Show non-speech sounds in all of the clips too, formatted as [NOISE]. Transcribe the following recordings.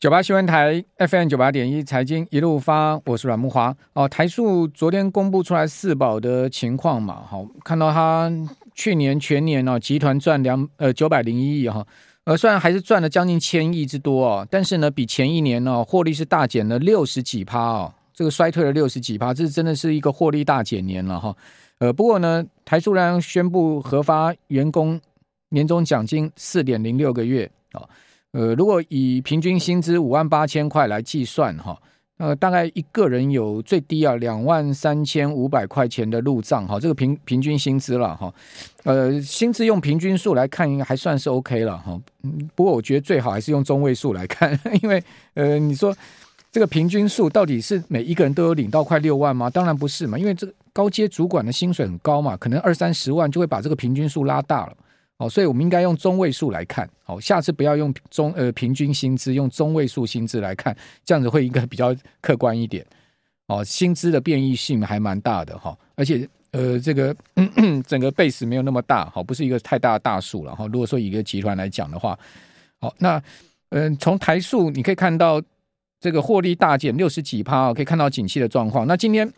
九八新闻台 FM 九八点一财经一路发，我是阮木华哦。台塑昨天公布出来四宝的情况嘛，好，看到他去年全年哦，集团赚两呃九百零一亿哈，呃虽然还是赚了将近千亿之多哦，但是呢，比前一年呢获利是大减了六十几趴哦，这个衰退了六十几趴，这真的是一个获利大减年了哈。呃，不过呢，台塑让宣布核发员工年终奖金四点零六个月啊。呃，如果以平均薪资五万八千块来计算哈，呃，大概一个人有最低啊两万三千五百块钱的入账哈，这个平平均薪资了哈，呃，薪资用平均数来看应该还算是 OK 了哈，不过我觉得最好还是用中位数来看，[LAUGHS] 因为呃，你说这个平均数到底是每一个人都有领到快六万吗？当然不是嘛，因为这个高阶主管的薪水很高嘛，可能二三十万就会把这个平均数拉大了。哦，所以我们应该用中位数来看，好，下次不要用中呃平均薪资，用中位数薪资来看，这样子会应该比较客观一点。哦，薪资的变异性还蛮大的哈，而且呃这个 [CLEARS THROAT] 整个 base 没有那么大，好，不是一个太大的大数了哈。如果说一个集团来讲的话，好，那嗯、从台数你可以看到这个获利大减六十几趴，可以看到景气的状况。那今天。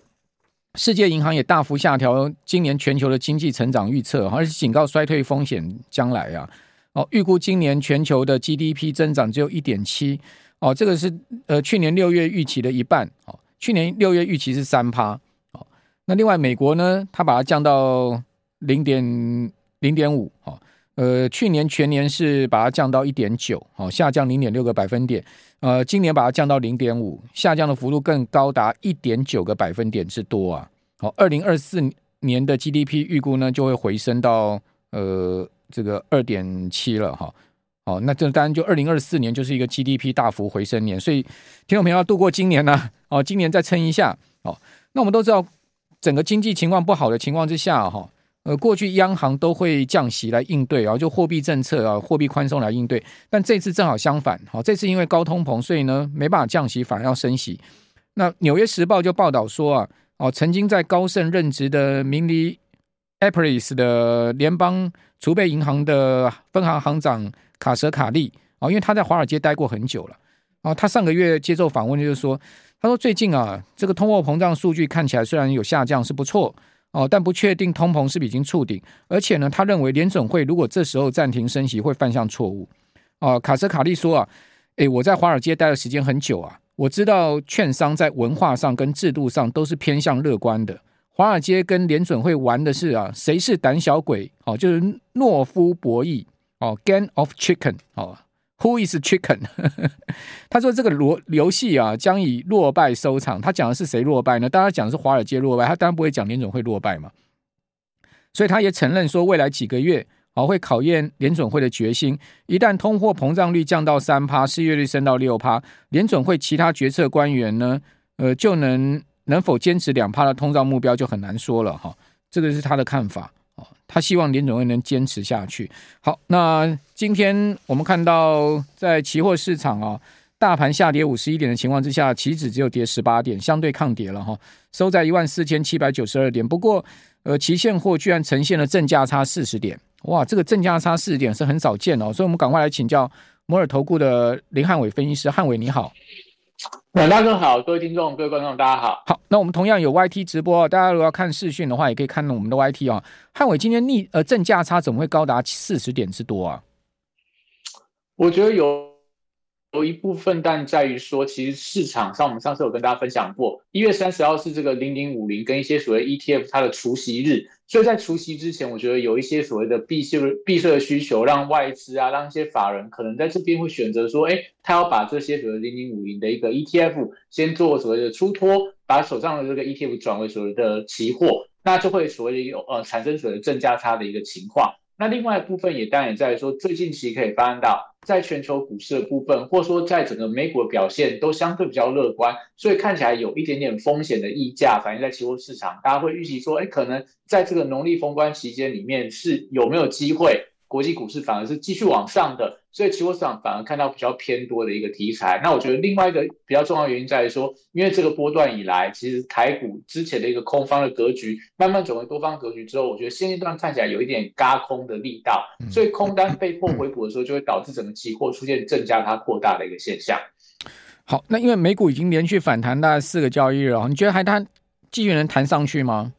世界银行也大幅下调今年全球的经济成长预测，而且警告衰退风险将来啊。哦，预估今年全球的 GDP 增长只有一点七。哦，这个是呃去年六月预期的一半。哦，去年六月预期是三趴。哦，那另外美国呢，它把它降到零点零点五。哦。呃，去年全年是把它降到一点九，好，下降零点六个百分点。呃，今年把它降到零点五，下降的幅度更高达一点九个百分点之多啊。好，二零二四年的 GDP 预估呢就会回升到呃这个二点七了哈。好，那这当然就二零二四年就是一个 GDP 大幅回升年，所以听众朋友要度过今年呢，哦，今年再撑一下。哦，那我们都知道整个经济情况不好的情况之下哈。呃，过去央行都会降息来应对，然后就货币政策啊，货币宽松来应对。但这次正好相反，好，这次因为高通膨，所以呢没办法降息，反而要升息。那《纽约时报》就报道说啊，哦，曾经在高盛任职的明尼阿波利斯的联邦储备银行的分行行长卡舍卡利啊，因为他在华尔街待过很久了啊，他上个月接受访问就是说，他说最近啊，这个通货膨胀数据看起来虽然有下降，是不错。哦，但不确定通膨是不是已经触顶，而且呢，他认为联准会如果这时候暂停升息，会犯下错误。哦，卡斯卡利说啊，诶，我在华尔街待的时间很久啊，我知道券商在文化上跟制度上都是偏向乐观的。华尔街跟联准会玩的是啊，谁是胆小鬼？哦，就是懦夫博弈。哦，Game of Chicken。哦。Who is chicken？[LAUGHS] 他说这个罗游戏啊，将以落败收场。他讲的是谁落败呢？当然讲的是华尔街落败。他当然不会讲联准会落败嘛。所以他也承认说，未来几个月啊会考验联准会的决心。一旦通货膨胀率降到三趴，失业率升到六趴，联准会其他决策官员呢，呃，就能能否坚持两趴的通胀目标就很难说了哈。这个是他的看法。他希望联总会能坚持下去。好，那今天我们看到在期货市场啊，大盘下跌五十一点的情况之下，期指只有跌十八点，相对抗跌了哈，收在一万四千七百九十二点。不过，呃，期现货居然呈现了正价差四十点，哇，这个正价差四十点是很少见哦，所以我们赶快来请教摩尔投顾的林汉伟分析师，汉伟你好。[LAUGHS] 阮大哥好，各位听众、各位观众，大家好。好，那我们同样有 YT 直播，大家如果要看视讯的话，也可以看我们的 YT 啊。汉伟今天逆呃正价差怎么会高达四十点之多啊？我觉得有。有一部分，但在于说，其实市场上，我们上次有跟大家分享过，一月三十号是这个零零五零跟一些所谓 ETF 它的除息日，所以在除息之前，我觉得有一些所谓的避税避税的需求，让外资啊，让一些法人可能在这边会选择说，哎，他要把这些所谓零零五零的一个 ETF 先做所谓的出脱，把手上的这个 ETF 转为所谓的期货，那就会所谓的有呃产生所谓的正价差的一个情况。那另外一部分也当然也在说，最近其实可以发现到，在全球股市的部分，或者说在整个美股的表现都相对比较乐观，所以看起来有一点点风险的溢价反映在期货市场，大家会预期说，哎，可能在这个农历封关期间里面是有没有机会？国际股市反而是继续往上的，所以期货市场反而看到比较偏多的一个题材。那我觉得另外一个比较重要的原因在于说，因为这个波段以来，其实台股之前的一个空方的格局慢慢转为多方格局之后，我觉得现阶段看起来有一点嘎空的力道，所以空单被迫回补的时候，就会导致整个期货出现正加它扩大的一个现象。好，那因为美股已经连续反弹大概四个交易日了，你觉得还它继续能弹上去吗？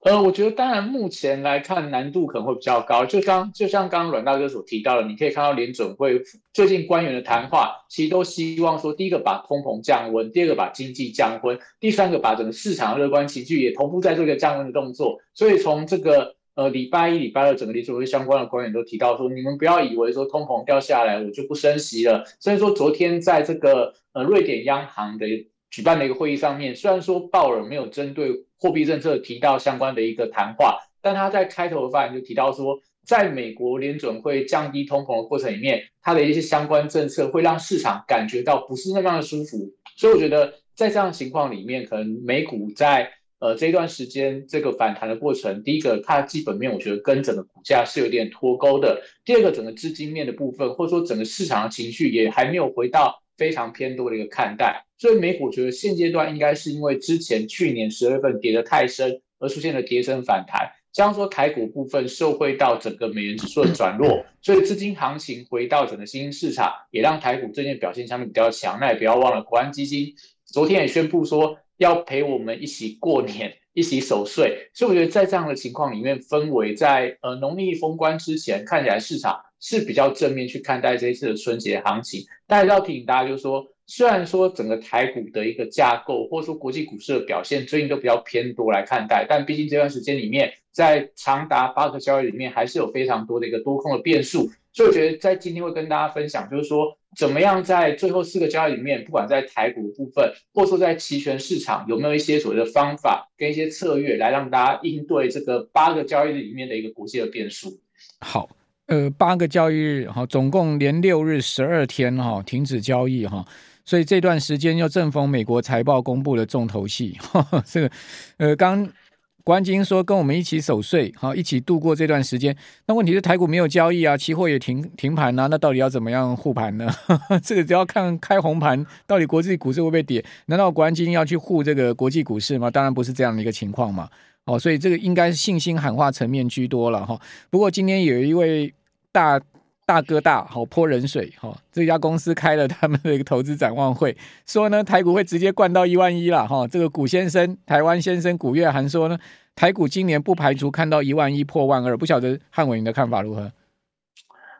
呃，我觉得当然目前来看难度可能会比较高，就刚就像刚刚阮大哥所提到的，你可以看到联准会最近官员的谈话，其实都希望说，第一个把通膨降温，第二个把经济降温，第三个把整个市场的乐观情绪也同步在做一个降温的动作。所以从这个呃礼拜一、礼拜二整个联准会相关的官员都提到说，你们不要以为说通膨掉下来我就不升息了。所以说昨天在这个呃瑞典央行的举办的一个会议上面，虽然说鲍尔没有针对货币政策提到相关的一个谈话，但他在开头的发言就提到说，在美国联准会降低通膨的过程里面，它的一些相关政策会让市场感觉到不是那么的舒服。所以我觉得在这样的情况里面，可能美股在呃这一段时间这个反弹的过程，第一个它的基本面我觉得跟整个股价是有点脱钩的，第二个整个资金面的部分，或者说整个市场的情绪也还没有回到。非常偏多的一个看待，所以美股觉得现阶段应该是因为之前去年十二月份跌得太深而出现了跌升反弹，加上说台股部分受惠到整个美元指数的转弱，所以资金行情回到整个新兴市场，也让台股最近表现相对比较强。那也不要忘了，国安基金昨天也宣布说要陪我们一起过年，一起守岁，所以我觉得在这样的情况里面，氛围在呃农历封关之前，看起来市场。是比较正面去看待这一次的春节行情，但是要提醒大家，就是说，虽然说整个台股的一个架构，或者说国际股市的表现，最近都比较偏多来看待，但毕竟这段时间里面，在长达八个交易里面，还是有非常多的一个多空的变数，所以我觉得在今天会跟大家分享，就是说，怎么样在最后四个交易里面，不管在台股部分，或者说在期权市场，有没有一些所谓的方法跟一些策略，来让大家应对这个八个交易里面的一个国际的变数。好。呃，八个交易日哈，总共连六日十二天哈，停止交易哈，所以这段时间又正逢美国财报公布的重头戏。这个呃，刚国安金说跟我们一起守岁，好，一起度过这段时间。那问题是台股没有交易啊，期货也停停盘呐、那到底要怎么样护盘呢？[LAUGHS] 这个只要看开红盘，到底国际股市会不会跌？难道国安金要去护这个国际股市吗？当然不是这样的一个情况嘛。哦，所以这个应该是信心喊话层面居多了哈。不过今天有一位。大大哥大好泼冷水哈，这家公司开了他们的一个投资展望会，说呢台股会直接灌到一万一了哈。这个古先生，台湾先生古月涵说呢，台股今年不排除看到一万一破万二，不晓得汉伟你的看法如何？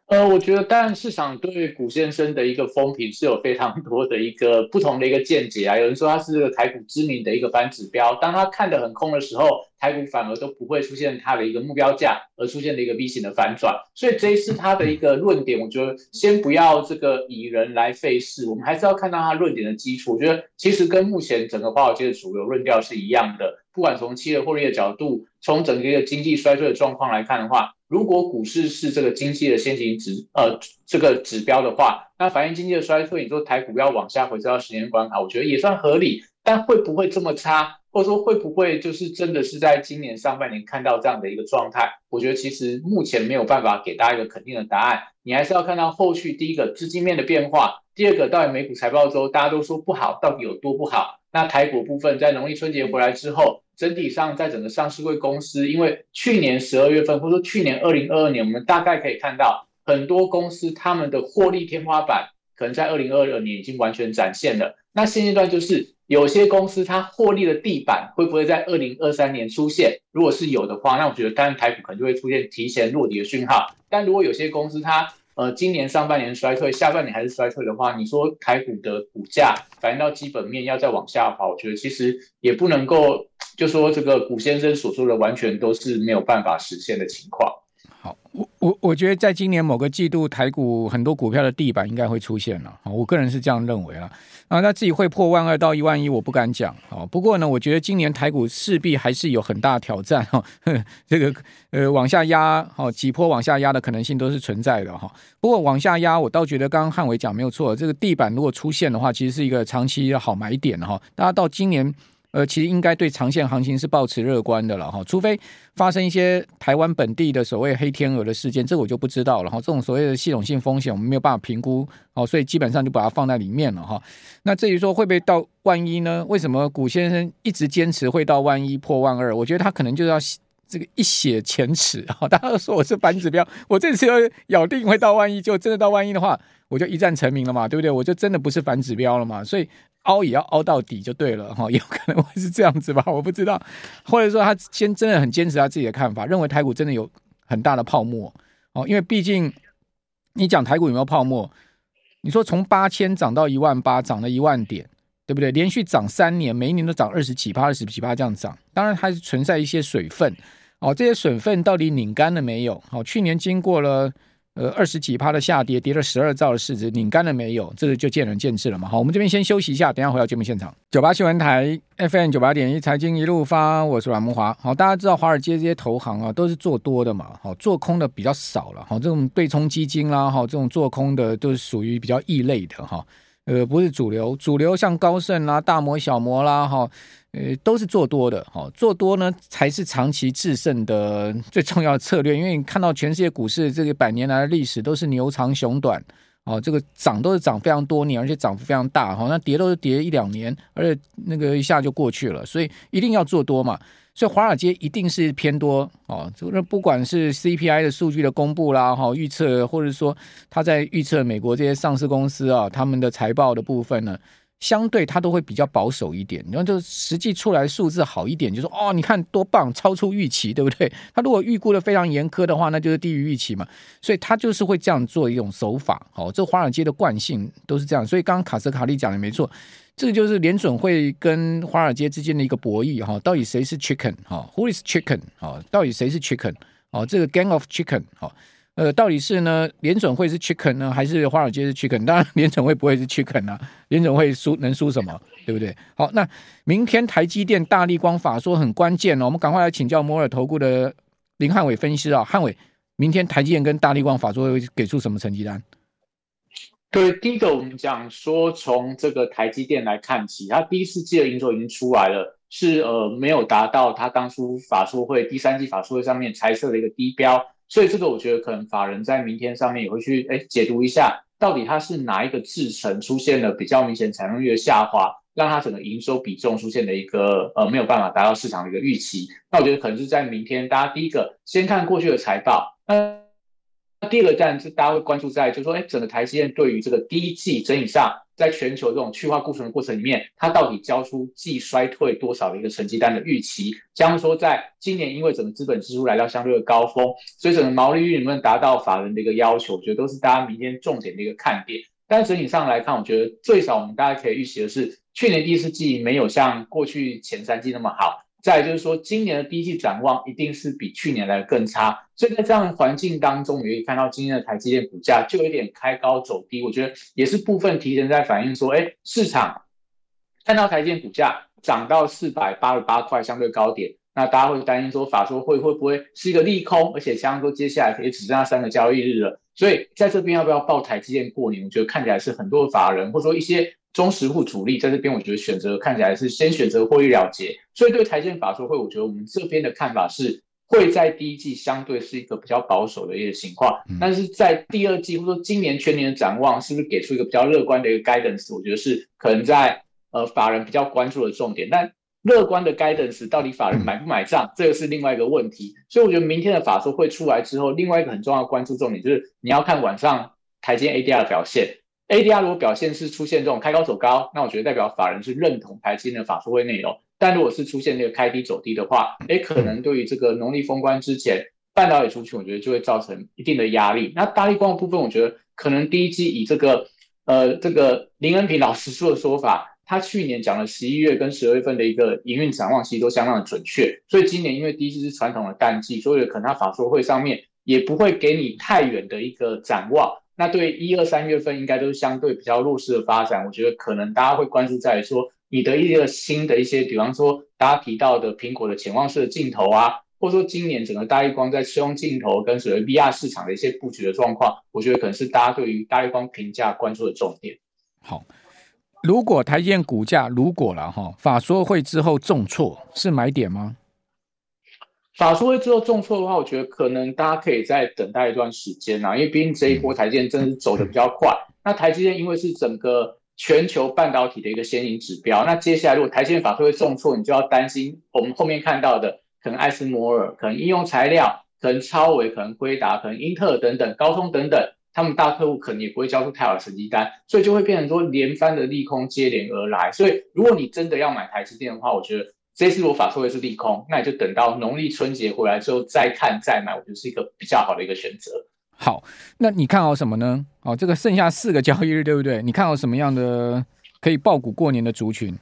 呃，我觉得当然市场对古先生的一个风评是有非常多的一个不同的一个见解啊。有人说他是这个台股知名的一个反指标，当他看得很空的时候，台股反而都不会出现它的一个目标价，而出现了一个 V 型的反转。所以这一次他的一个论点，我觉得先不要这个以人来废事，我们还是要看到他论点的基础。我觉得其实跟目前整个华尔街的主流论调是一样的。不管从企业获利的角度，从整个一个经济衰退的状况来看的话，如果股市是这个经济的先行指呃这个指标的话，那反映经济的衰退，你说台股要往下回撤到十年关卡，我觉得也算合理。但会不会这么差，或者说会不会就是真的是在今年上半年看到这样的一个状态？我觉得其实目前没有办法给大家一个肯定的答案。你还是要看到后续第一个资金面的变化，第二个到底美股财报之后大家都说不好，到底有多不好？那台股部分在农历春节回来之后。整体上，在整个上市会公司，因为去年十二月份，或者说去年二零二二年，我们大概可以看到很多公司他们的获利天花板，可能在二零二二年已经完全展现了。那现阶段就是有些公司它获利的地板会不会在二零二三年出现？如果是有的话，那我觉得当然台股可能就会出现提前落地的讯号。但如果有些公司它呃，今年上半年衰退，下半年还是衰退的话，你说台股的股价反映到基本面要再往下滑，我觉得其实也不能够就说这个古先生所说的完全都是没有办法实现的情况。好，我我我觉得在今年某个季度，台股很多股票的地板应该会出现了。我个人是这样认为了。啊，那自己会破万二到一万一，我不敢讲。哦，不过呢，我觉得今年台股势必还是有很大挑战哈。这个呃，往下压，哦，几波往下压的可能性都是存在的哈。不过往下压，我倒觉得刚刚汉伟讲没有错，这个地板如果出现的话，其实是一个长期的好买点哈。大家到今年。呃，其实应该对长线行情是抱持乐观的了哈，除非发生一些台湾本地的所谓黑天鹅的事件，这个我就不知道了哈。这种所谓的系统性风险，我们没有办法评估哦，所以基本上就把它放在里面了哈。那至于说会不会到万一呢？为什么古先生一直坚持会到万一破万二？我觉得他可能就是要这个一泻前耻啊！[LAUGHS] 大家都说我是反指标，我这次要咬定会到万一，就真的到万一的话，我就一战成名了嘛，对不对？我就真的不是反指标了嘛，所以凹也要凹到底就对了哈，[LAUGHS] 有可能会是这样子吧，[LAUGHS] 我不知道，或者说他先真的很坚持他自己的看法，认为台股真的有很大的泡沫哦，因为毕竟你讲台股有没有泡沫？你说从八千涨到一万八，涨了一万点，对不对？连续涨三年，每一年都涨二十几趴、二十几趴这样涨，当然还是存在一些水分哦。这些水分到底拧干了没有？哦，去年经过了。呃，二十几趴的下跌，跌了十二兆的市值，拧干了没有？这个就见仁见智了嘛。好，我们这边先休息一下，等下回到节目现场。九八新闻台 FM 九八点一财经一路发，我是阮慕华。好，大家知道华尔街这些投行啊，都是做多的嘛。好，做空的比较少了。好，这种对冲基金啦，哈，这种做空的都是属于比较异类的哈。呃，不是主流，主流像高盛啦、大摩、小摩啦，哈。呃，都是做多的，哈，做多呢才是长期制胜的最重要的策略。因为你看到全世界股市这个百年来的历史都是牛长熊短，哦，这个涨都是涨非常多年，而且涨幅非常大，哈，那跌都是跌一两年，而且那个一下就过去了，所以一定要做多嘛。所以华尔街一定是偏多，哦，就是不管是 CPI 的数据的公布啦，哈，预测或者说他在预测美国这些上市公司啊，他们的财报的部分呢。相对它都会比较保守一点，然后就实际出来数字好一点，就说哦，你看多棒，超出预期，对不对？他如果预估的非常严苛的话，那就是低于预期嘛。所以他就是会这样做一种手法，哦，这华尔街的惯性都是这样。所以刚刚卡斯卡利讲的没错，这个就是联准会跟华尔街之间的一个博弈哈，到底谁是 chicken 哈？Who is chicken 哈？到底谁是 chicken 哦？这个 gang of chicken 哈？呃，到底是呢？联准会是 chicken 呢，还是华尔街是 chicken？当然，联准会不会是 chicken 啊？联准会输能输什么？对不对？好，那明天台积电、大立光法说很关键哦，我们赶快来请教摩尔投顾的林汉伟分析师啊，汉伟，明天台积电跟大立光法说会给出什么成绩单？对，第一个我们讲说，从这个台积电来看起，它第一次季的营收已经出来了，是呃没有达到它当初法说会第三季法说会上面猜测的一个低标。所以这个我觉得可能法人在明天上面也会去诶解读一下，到底它是哪一个制程出现了比较明显产能率的下滑，让它整个营收比重出现了一个呃没有办法达到市场的一个预期。那我觉得可能是在明天，大家第一个先看过去的财报，那那第二个站是大家会关注在，就是说诶整个台积电对于这个第一季整体上。在全球这种去化库存的过程里面，它到底交出季衰退多少的一个成绩单的预期？加上说，在今年因为整个资本支出来到相对的高峰，所以整个毛利率能不能达到法人的一个要求？我觉得都是大家明天重点的一个看点。但整体上来看，我觉得最少我们大家可以预期的是，去年第四季没有像过去前三季那么好。再就是说，今年的第一季展望一定是比去年来更差，所以在这样的环境当中，你可以看到今天的台积电股价就有点开高走低，我觉得也是部分提前在反映说，哎，市场看到台积电股价涨到四百八十八块相对高点，那大家会担心说，法说会会不会是一个利空，而且像说接下来也只剩下三个交易日了，所以在这边要不要抱台积电过年？我觉得看起来是很多的法人或者说一些。中实户主力在这边，我觉得选择看起来是先选择获利了结，所以对台建法说会，我觉得我们这边的看法是会在第一季相对是一个比较保守的一个情况，但是在第二季或者说今年全年的展望，是不是给出一个比较乐观的一个 guidance？我觉得是可能在呃法人比较关注的重点，但乐观的 guidance 到底法人买不买账，这个是另外一个问题。所以我觉得明天的法说会出来之后，另外一个很重要的关注重点就是你要看晚上台积 ADR 的表现。ADR 如果表现是出现这种开高走高，那我觉得代表法人是认同台积电的法说会内容。但如果是出现这个开低走低的话，诶，可能对于这个农历封关之前半导体出去，我觉得就会造成一定的压力。那大力光的部分，我觉得可能第一季以这个呃这个林恩平老师说的说法，他去年讲了十一月跟十二月份的一个营运展望，其实都相当的准确。所以今年因为第一季是传统的淡季，所以可能他法说会上面也不会给你太远的一个展望。那对一二三月份应该都是相对比较弱势的发展，我觉得可能大家会关注在说你的一个新的一些，比方说大家提到的苹果的潜望式的镜头啊，或者说今年整个大立光在车用镜头跟所谓 VR 市场的一些布局的状况，我觉得可能是大家对于大立光评价关注的重点。好，如果台积电股价如果了哈，法说会之后重挫是买点吗？法说会之后重挫的话，我觉得可能大家可以再等待一段时间啊，因为毕竟这一波台积电真的是走得比较快。那台积电因为是整个全球半导体的一个先行指标，那接下来如果台积电法说会重挫，你就要担心我们后面看到的可能艾斯摩尔、可能应用材料、可能超微、可能辉达、可能英特尔等等、高通等等，他们大客户可能也不会交出太好的成绩单，所以就会变成说连番的利空接连而来。所以如果你真的要买台积电的话，我觉得这次如果法说会是利空，那你就等到农历春节回来之后再看再买，我觉得是一个比较好的一个选择。好，那你看好什么呢？哦，这个剩下四个交易日，对不对？你看好什么样的可以爆股过年的族群？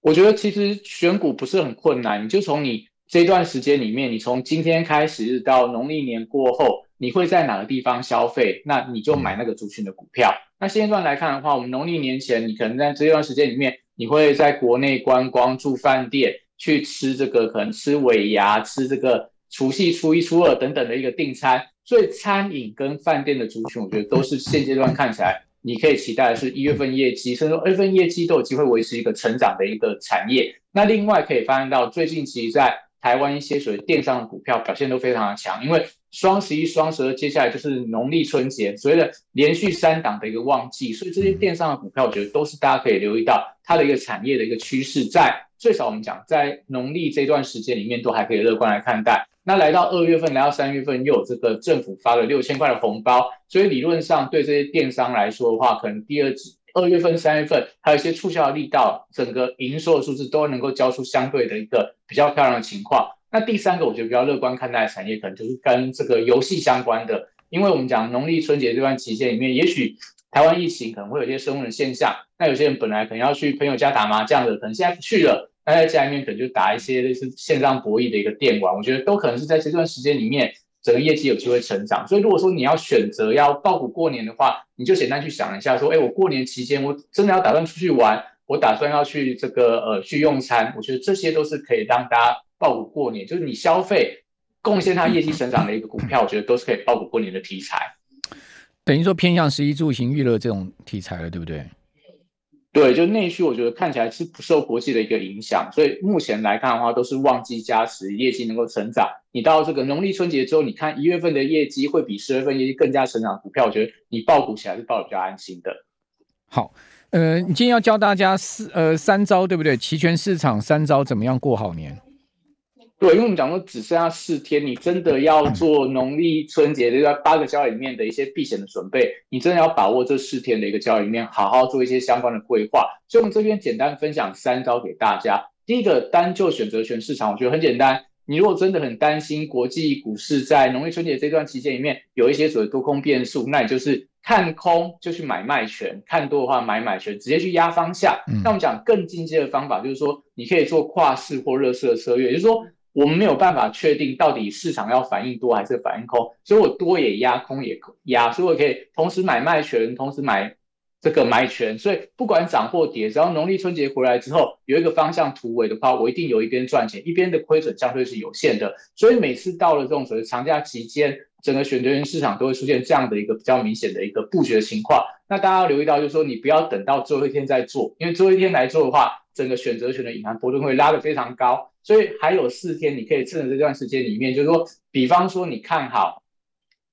我觉得其实选股不是很困难，你就从你这段时间里面，你从今天开始到农历年过后，你会在哪个地方消费，那你就买那个族群的股票。那现阶段来看的话，我们农历年前，你可能在这段时间里面，你会在国内观光、住饭店，去吃这个可能吃尾牙、吃这个除夕、初一、初二等等的一个订餐。所以餐饮跟饭店的族群，我觉得都是现阶段看起来你可以期待的是一月份业绩，甚至说二月份业绩都有机会维持一个成长的一个产业。那另外可以发现到，最近其实在台湾一些所谓电商的股票表现都非常的强，因为双十一、双十二接下来就是农历春节，所谓的连续三档的一个旺季，所以这些电商的股票，我觉得都是大家可以留意到它的一个产业的一个趋势，在。最少我们讲在农历这段时间里面都还可以乐观来看待。那来到二月份，来到三月份，又有这个政府发了六千块的红包，所以理论上对这些电商来说的话，可能第二季、二月份、三月份还有一些促销的力道，整个营收的数字都能够交出相对的一个比较漂亮的情况。那第三个，我觉得比较乐观看待的产业，可能就是跟这个游戏相关的，因为我们讲农历春节这段期间里面，也许台湾疫情可能会有一些升温的现象，那有些人本来可能要去朋友家打麻将的，可能现在不去了。那在家里面可能就打一些类似线上博弈的一个电玩，我觉得都可能是在这段时间里面，整个业绩有机会成长。所以如果说你要选择要报股过年的话，你就简单去想一下，说，哎，我过年期间我真的要打算出去玩，我打算要去这个呃去用餐，我觉得这些都是可以让大家报股过年，就是你消费贡献它业绩成长的一个股票，我觉得都是可以报股过年的题材。等于说偏向食衣住行娱乐这种题材了，对不对？对，就内需，我觉得看起来是不受国际的一个影响，所以目前来看的话，都是旺季加持，业绩能够成长。你到这个农历春节之后，你看一月份的业绩会比十月份业绩更加成长股票，我觉得你抱股起来是抱的比较安心的。好，呃，你今天要教大家四呃三招，对不对？期权市场三招怎么样过好年？对，因为我们讲说只剩下四天，你真的要做农历春节这个八个交易里面的一些避险的准备，你真的要把握这四天的一个交易里面，好好做一些相关的规划。所以，我们这边简单分享三招给大家。第一个，单就选择权市场，我觉得很简单。你如果真的很担心国际股市在农历春节这段期间里面有一些所谓多空变数，那你就是看空就去买卖权，看多的话买买权，直接去压方向。那我们讲更进阶的方法，就是说你可以做跨市或热市的策略，也就是说。我们没有办法确定到底市场要反应多还是反应空，所以我多也压，空也压，所以我可以同时买卖权，同时买这个买权，所以不管涨或跌，只要农历春节回来之后有一个方向突围的话，我一定有一边赚钱，一边的亏损相对是有限的。所以每次到了这种所谓长假期间，整个选择权市场都会出现这样的一个比较明显的一个布局的情况。那大家要留意到，就是说你不要等到最后一天再做，因为最后一天来做的话，整个选择权的隐含波动会拉得非常高。所以还有四天，你可以趁着这段时间里面，就是说，比方说你看好，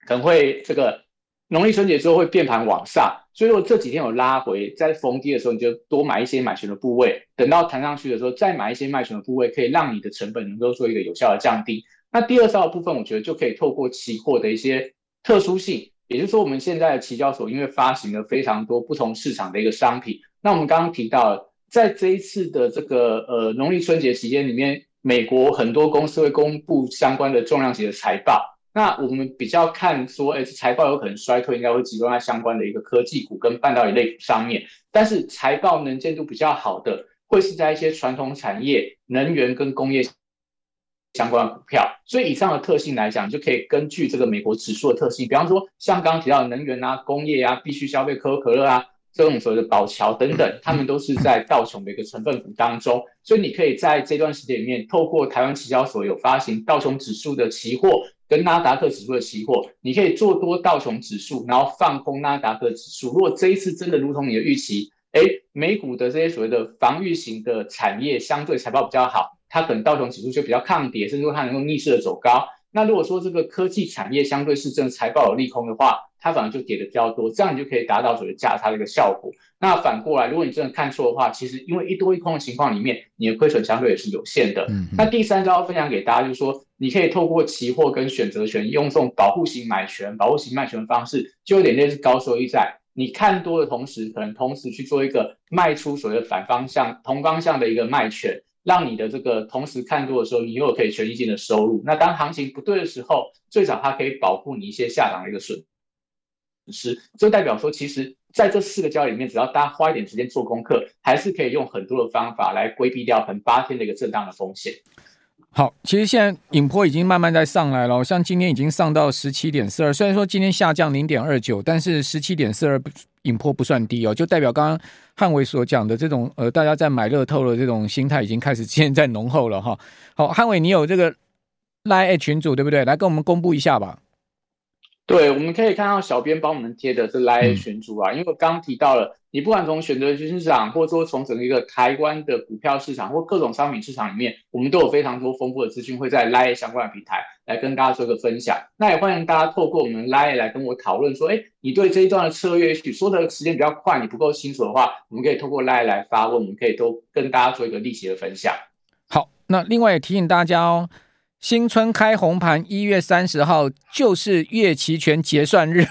可能会这个农历春节之后会变盘往上，所以如果这几天有拉回，在逢低的时候，你就多买一些买权的部位，等到弹上去的时候再买一些卖权的部位，可以让你的成本能够做一个有效的降低。那第二招的部分，我觉得就可以透过期货的一些特殊性，也就是说，我们现在的期交所因为发行了非常多不同市场的一个商品，那我们刚刚提到。在这一次的这个呃农历春节期间里面，美国很多公司会公布相关的重量级的财报。那我们比较看说，哎，财报有可能衰退，应该会集中在相关的一个科技股跟半导体类股上面。但是财报能见度比较好的，会是在一些传统产业、能源跟工业相关股票。所以以上的特性来讲，就可以根据这个美国指数的特性，比方说像刚刚提到能源啊、工业啊、必须消费、可口可乐啊。这种所谓的宝桥等等，[LAUGHS] 他们都是在道琼的一个成分股当中，所以你可以在这段时间里面，透过台湾期交所有发行道琼指数的期货跟纳达克指数的期货，你可以做多道琼指数，然后放空纳达克指数。如果这一次真的如同你的预期，哎，美股的这些所谓的防御型的产业相对财报比较好，它可能道琼指数就比较抗跌，甚至说它能够逆势的走高。那如果说这个科技产业相对是真的财报有利空的话，它反而就跌的比较多，这样你就可以达到所谓价差的一个效果。那反过来，如果你真的看错的话，其实因为一多一空的情况里面，你的亏损相对也是有限的。嗯，那第三招分享给大家就是说，你可以透过期货跟选择权，用这种保护型买权、保护型卖权的方式，就有点类似高收益债。你看多的同时，可能同时去做一个卖出所谓的反方向、同方向的一个卖权。让你的这个同时看多的时候，你又有可以权益性的收入。那当行情不对的时候，最早它可以保护你一些下档的一个损失。就代表说，其实在这四个交易里面，只要大家花一点时间做功课，还是可以用很多的方法来规避掉可能八天的一个震荡的风险。好，其实现在影坡已经慢慢在上来了，像今天已经上到十七点四二，虽然说今天下降零点二九，但是十七点四二影坡不算低哦，就代表刚刚汉伟所讲的这种呃，大家在买乐透的这种心态已经开始现在浓厚了哈。好，汉伟，你有这个 Line 群组对不对？来跟我们公布一下吧。对，我们可以看到小编帮我们贴的是 Line 群组啊，嗯、因为我刚提到了。你不管从选择权市场，或者说从整个一个台湾的股票市场或各种商品市场里面，我们都有非常多丰富的资讯，会在 Line 相关的平台来跟大家做一个分享。那也欢迎大家透过我们 Line 来跟我讨论，说，哎，你对这一段的策略，也许说的时间比较快，你不够清楚的话，我们可以透过 Line 来发问，我们可以都跟大家做一个立即的分享。好，那另外也提醒大家哦。新春开红盘，一月三十号就是月期权结算日。